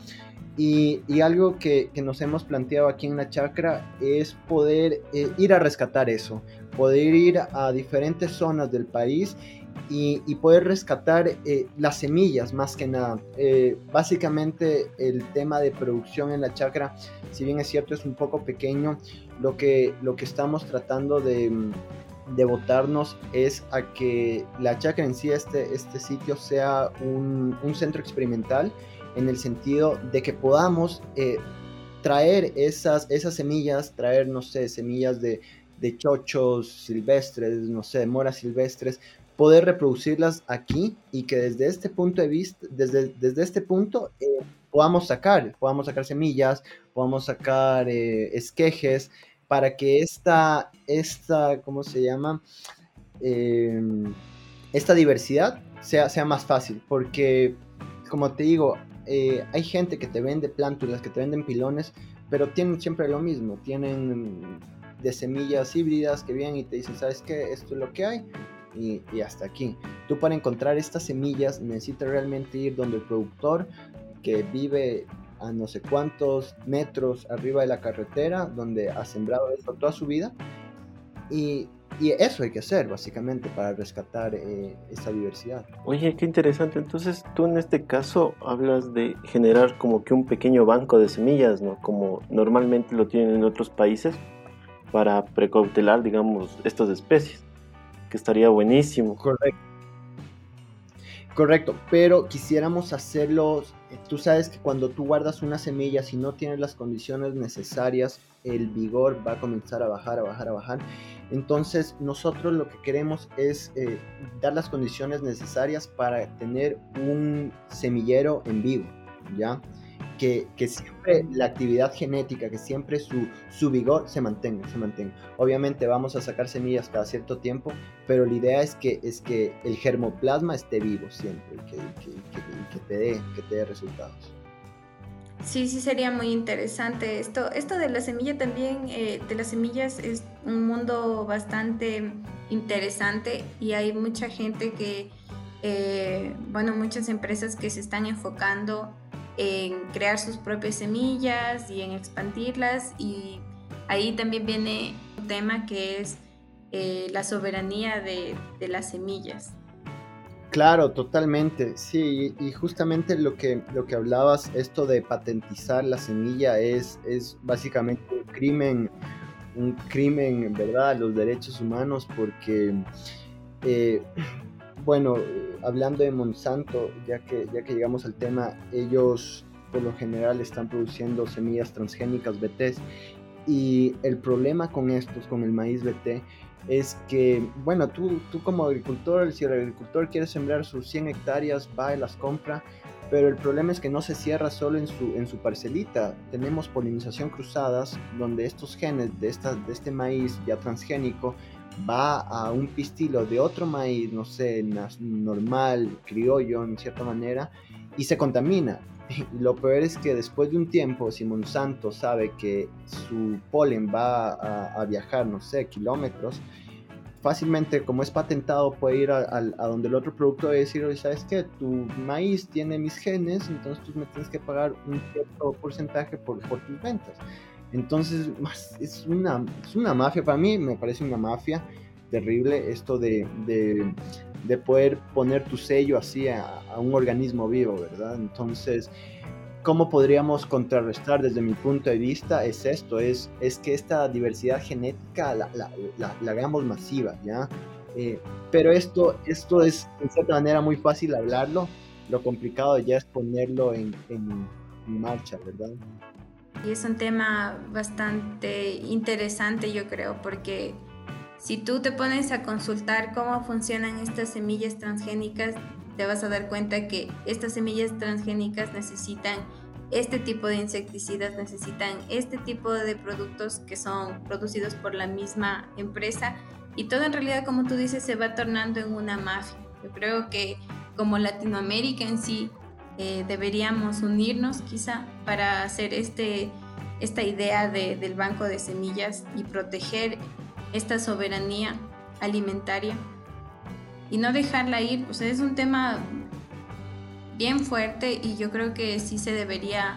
Y, algo que, nos hemos planteado aquí en la chacra es poder eh, ir a rescatar eso, poder ir a diferentes zonas del país y, poder rescatar eh, las semillas más que nada. Eh, básicamente el tema de producción en la chacra, si bien es cierto es un poco pequeño, lo que, lo que estamos tratando de de votarnos es a que la chacra en sí, este, este sitio, sea un, centro experimental en el sentido de que podamos eh, traer esas, esas semillas, traer, no sé, semillas de, chochos silvestres, no sé, moras silvestres, poder reproducirlas aquí y que desde este punto de vista, desde, desde este punto, eh, podamos sacar, podamos sacar semillas, podamos sacar eh, esquejes, para que esta, esta ¿cómo se llama? Em, esta diversidad sea, sea más fácil, porque como te digo, eh, hay gente que te vende plántulas, que te venden pilones, pero tienen siempre lo mismo, tienen de semillas híbridas que vienen y te dicen, ¿sabes qué? Esto es lo que hay y, y hasta aquí. Tú para encontrar estas semillas necesitas realmente ir donde el productor que vive a no sé cuántos metros arriba de la carretera, donde ha sembrado eso toda su vida. Y, y eso hay que hacer, básicamente, para rescatar eh, esa diversidad. Oye, qué interesante. Entonces, tú en este caso hablas de generar como que un pequeño banco de semillas, ¿no? Como normalmente lo tienen en otros países, para precautelar, digamos, estas especies, que estaría buenísimo. Correcto. Correcto, pero quisiéramos hacerlo tú sabes que cuando tú guardas una semilla, si no tienes las condiciones necesarias, el vigor va a comenzar a bajar, a bajar, a bajar. Entonces nosotros lo que queremos es eh, dar las condiciones necesarias para tener un semillero en vivo, ¿ya? Que, que, siempre la actividad genética, que siempre su, su vigor se mantenga, se mantenga. Obviamente vamos a sacar semillas cada cierto tiempo, pero la idea es que, es que el germoplasma esté vivo siempre, que, que, te, dé, que te dé resultados. Sí, sí sería muy interesante. Esto, esto de la semilla también, eh, de las semillas es un mundo bastante interesante y hay mucha gente que, eh, bueno, muchas empresas que se están enfocando en crear sus propias semillas y en expandirlas y ahí también viene un tema que es eh, la soberanía de, de las semillas. Claro, totalmente, sí, y justamente lo que, lo que hablabas, esto de patentizar la semilla es, es básicamente un crimen, un crimen, ¿verdad?, los derechos humanos, porque, eh, bueno, hablando de Monsanto, ya que, ya que llegamos al tema, ellos por lo general están produciendo semillas transgénicas BTs, y el problema con estos, con el maíz BT, es que, bueno, tú, tú como agricultor, si el agricultor quiere sembrar sus 100 hectáreas, va y las compra, pero el problema es que no se cierra solo en su, en su parcelita. Tenemos polinización cruzadas, donde estos genes de, esta, de este maíz ya transgénico va a un pistilo de otro maíz, no sé, normal, criollo en cierta manera, y se contamina. Y lo peor es que después de un tiempo, si Monsanto sabe que su polen va a, viajar, no sé, kilómetros, fácilmente, como es patentado, puede ir a, donde el otro productor y decir, oye, ¿sabes qué? Tu maíz tiene mis genes, entonces tú me tienes que pagar un cierto porcentaje por, por tus ventas. Entonces, es una, es una mafia, para mí me parece una mafia terrible esto de, de poder poner tu sello así a, un organismo vivo, ¿verdad? Entonces, ¿cómo podríamos contrarrestar desde mi punto de vista? Es esto, es, es que esta diversidad genética la, la, la, hagamos masiva, ¿ya? Eh, pero esto, esto es, en cierta manera, muy fácil hablarlo, lo complicado ya es ponerlo en, en, en marcha, ¿verdad? Y es un tema bastante interesante, yo creo, porque si tú te pones a consultar cómo funcionan estas semillas transgénicas, te vas a dar cuenta que estas semillas transgénicas necesitan este tipo de insecticidas, necesitan este tipo de productos que son producidos por la misma empresa y todo en realidad, como tú dices, se va tornando en una mafia. Yo creo que como Latinoamérica en sí eh, deberíamos unirnos quizá para hacer este, esta idea del banco de semillas y proteger esta soberanía alimentaria y no dejarla ir, pues es un tema bien fuerte y yo creo que sí se debería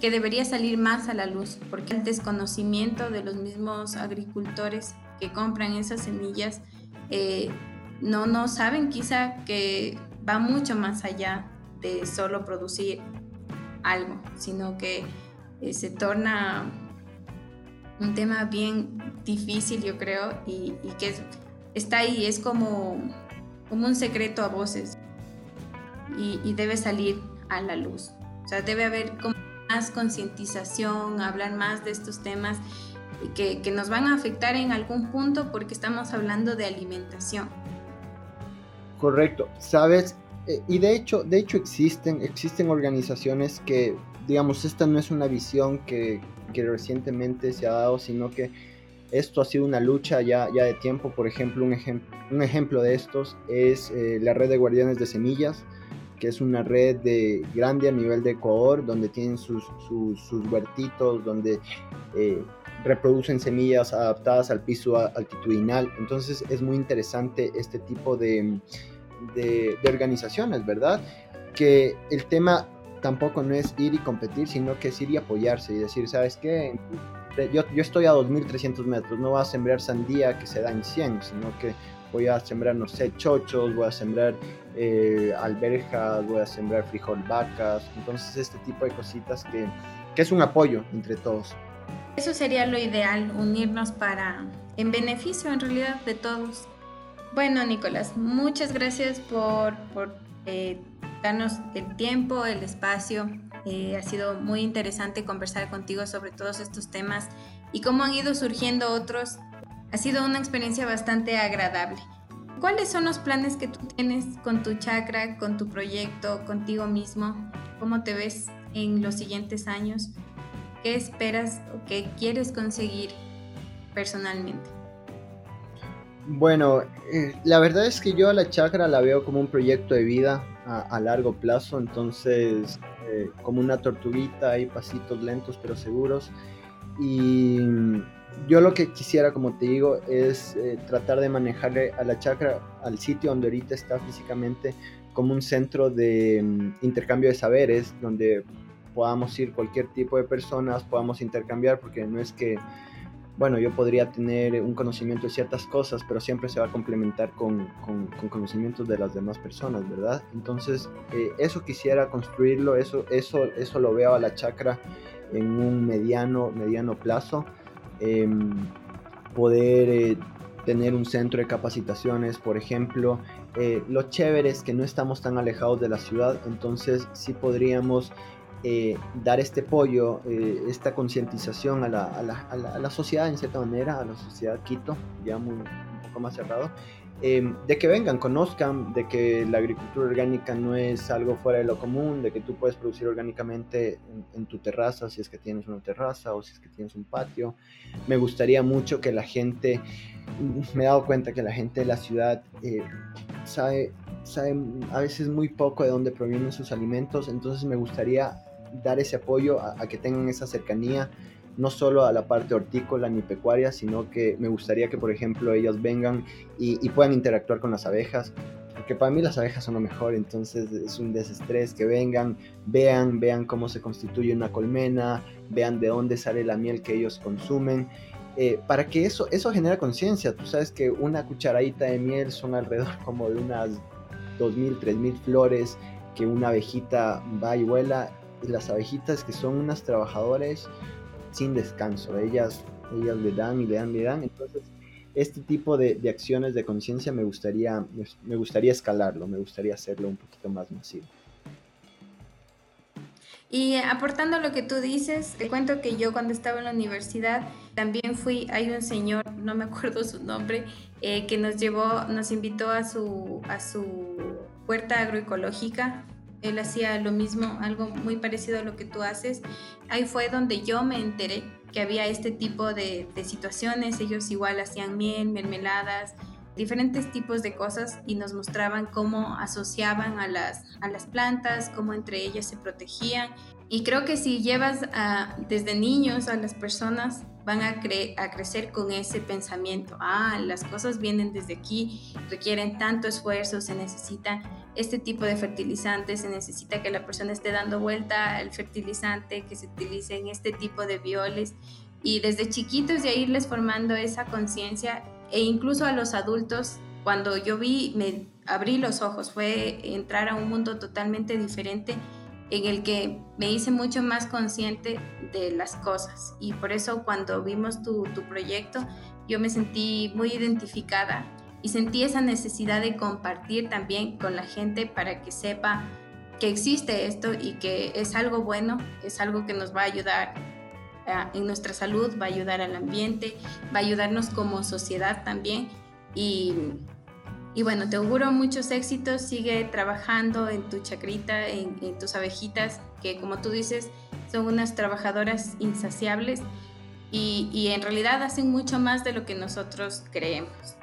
que debería salir más a la luz, porque el desconocimiento de los mismos agricultores que compran esas semillas eh, no, no saben quizá que va mucho más allá de solo producir algo, sino que eh, se torna un tema bien difícil, yo creo, y, que está ahí, es como, como un secreto a voces y, debe salir a la luz. O sea, debe haber más concientización, hablar más de estos temas que, nos van a afectar en algún punto porque estamos hablando de alimentación. Correcto, sabes, y de hecho, de hecho existen, existen organizaciones que, digamos, esta no es una visión que, que recientemente se ha dado, sino que esto ha sido una lucha ya, ya de tiempo. Por ejemplo, un, un ejemplo de estos es eh, la red de guardianes de semillas, que es una red de grande a nivel de Ecuador, donde tienen sus, sus, huertitos, donde eh, reproducen semillas adaptadas al piso altitudinal. Entonces es muy interesante este tipo de, de, de organizaciones, ¿verdad? Que el tema tampoco no es ir y competir, sino que es ir y apoyarse y decir, ¿sabes qué? Yo, yo estoy a 2.300 metros, no voy a sembrar sandía que se da en 100, sino que voy a sembrar, no sé, chochos, voy a sembrar eh, alberjas, voy a sembrar frijol vacas, entonces este tipo de cositas que, que es un apoyo entre todos. Eso sería lo ideal, unirnos para, en beneficio en realidad de todos. Bueno, Nicolás, muchas gracias por, eh, darnos el tiempo, el espacio. Eh, ha sido muy interesante conversar contigo sobre todos estos temas y cómo han ido surgiendo otros. Ha sido una experiencia bastante agradable. ¿Cuáles son los planes que tú tienes con tu chakra, con tu proyecto, contigo mismo? ¿Cómo te ves en los siguientes años? ¿Qué esperas o qué quieres conseguir personalmente? Bueno, eh, la verdad es que yo a la chakra la veo como un proyecto de vida a, largo plazo, entonces eh, como una tortuguita, hay pasitos lentos pero seguros. Y yo lo que quisiera, como te digo, es eh, tratar de manejarle a la chakra, al sitio donde ahorita está físicamente, como un centro de mm, intercambio de saberes, donde podamos ir cualquier tipo de personas, podamos intercambiar, porque no es que, bueno, yo podría tener un conocimiento de ciertas cosas, pero siempre se va a complementar con, con, conocimientos de las demás personas, ¿verdad? Entonces, eh, eso quisiera construirlo, eso, eso, eso lo veo a la chakra en un mediano, mediano plazo. Em, poder eh, tener un centro de capacitaciones, por ejemplo. Eh, lo chévere es que no estamos tan alejados de la ciudad, entonces sí podríamos eh, dar este apoyo, eh, esta concientización a la, a, la, a, la, sociedad en cierta manera, a la sociedad Quito, ya muy, un poco más cerrado, Em, de que vengan, conozcan, de que la agricultura orgánica no es algo fuera de lo común, de que tú puedes producir orgánicamente en, tu terraza, si es que tienes una terraza o si es que tienes un patio. Me gustaría mucho que la gente, me he dado cuenta que la gente de la ciudad eh, sabe, sabe a veces muy poco de dónde provienen sus alimentos, entonces me gustaría dar ese apoyo a que tengan esa cercanía no solo a la parte hortícola ni pecuaria, sino que me gustaría que, por ejemplo, ellos vengan y, puedan interactuar con las abejas, porque para mí las abejas son lo mejor, entonces es un desestrés, que vengan, vean, vean cómo se constituye una colmena, vean de dónde sale la miel que ellos consumen. Eh, para que eso, eso genera conciencia, tú sabes que una cucharadita de miel son alrededor como de unas 2.000, 3.000 flores que una abejita va y vuela, y las abejitas que son unas trabajadores sin descanso. Ellas, ellas le dan y le dan y le dan. Entonces, este tipo de, de acciones de conciencia me gustaría, me gustaría escalarlo, me gustaría hacerlo un poquito más masivo. Y aportando lo que tú dices, te cuento que yo cuando estaba en la universidad también fui, hay un señor, no me acuerdo su nombre, eh, que nos llevó, nos invitó a su, a su puerta agroecológica él hacía lo mismo, algo muy parecido a lo que tú haces. Ahí fue donde yo me enteré que había este tipo de, situaciones. Ellos igual hacían miel, mermeladas, diferentes tipos de cosas y nos mostraban cómo asociaban a las, a las plantas, cómo entre ellas se protegían. Y creo que si llevas desde niños a las personas, van a, a crecer con ese pensamiento. Ah, las cosas vienen desde aquí, requieren tanto esfuerzo, se necesita este tipo de fertilizantes, se necesita que la persona esté dando vuelta al fertilizante, que se utilice en este tipo de violes y desde chiquitos ya irles formando esa conciencia e incluso a los adultos, cuando yo vi, me abrí los ojos, fue entrar a un mundo totalmente diferente en el que me hice mucho más consciente de las cosas y por eso cuando vimos tu, tu proyecto yo me sentí muy identificada y sentí esa necesidad de compartir también con la gente para que sepa que existe esto y que es algo bueno, es algo que nos va a ayudar en nuestra salud, va a ayudar al ambiente, va a ayudarnos como sociedad también. Y, y bueno, te auguro muchos éxitos, sigue trabajando en tu chacrita, en, tus abejitas, que como tú dices, son unas trabajadoras insaciables y, en realidad hacen mucho más de lo que nosotros creemos.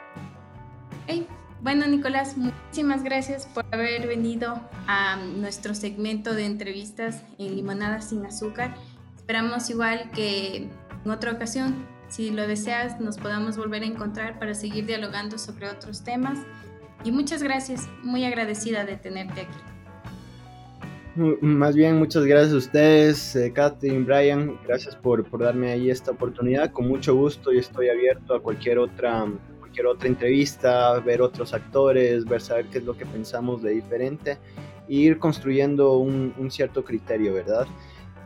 Bueno, Nicolás, muchísimas gracias por haber venido a nuestro segmento de entrevistas en Limonada sin Azúcar. Esperamos igual que en otra ocasión, si lo deseas, nos podamos volver a encontrar para seguir dialogando sobre otros temas. Y muchas gracias, muy agradecida de tenerte aquí. Más bien, muchas gracias a ustedes, eh, Catherine, Brian, gracias por, por darme ahí esta oportunidad. Con mucho gusto y estoy abierto a cualquier otra cualquier otra entrevista, ver otros actores, ver saber qué es lo que pensamos de diferente e ir construyendo un, cierto criterio, ¿verdad?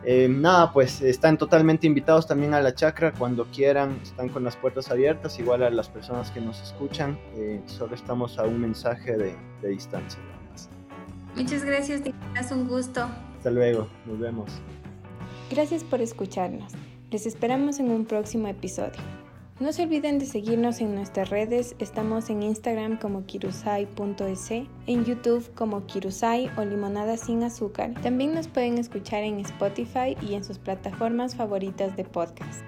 Eh, nada, pues están totalmente invitados también a la chacra cuando quieran, están con las puertas abiertas, igual a las personas que nos escuchan, eh, solo estamos a un mensaje de, de distancia. Muchas gracias, es un gusto. Hasta luego, nos vemos. Gracias por escucharnos. Les esperamos en un próximo episodio. No se olviden de seguirnos en nuestras redes, estamos en Instagram como kirusai.es, en YouTube como kirusai o limonada sin azúcar. También nos pueden escuchar en Spotify y en sus plataformas favoritas de podcast.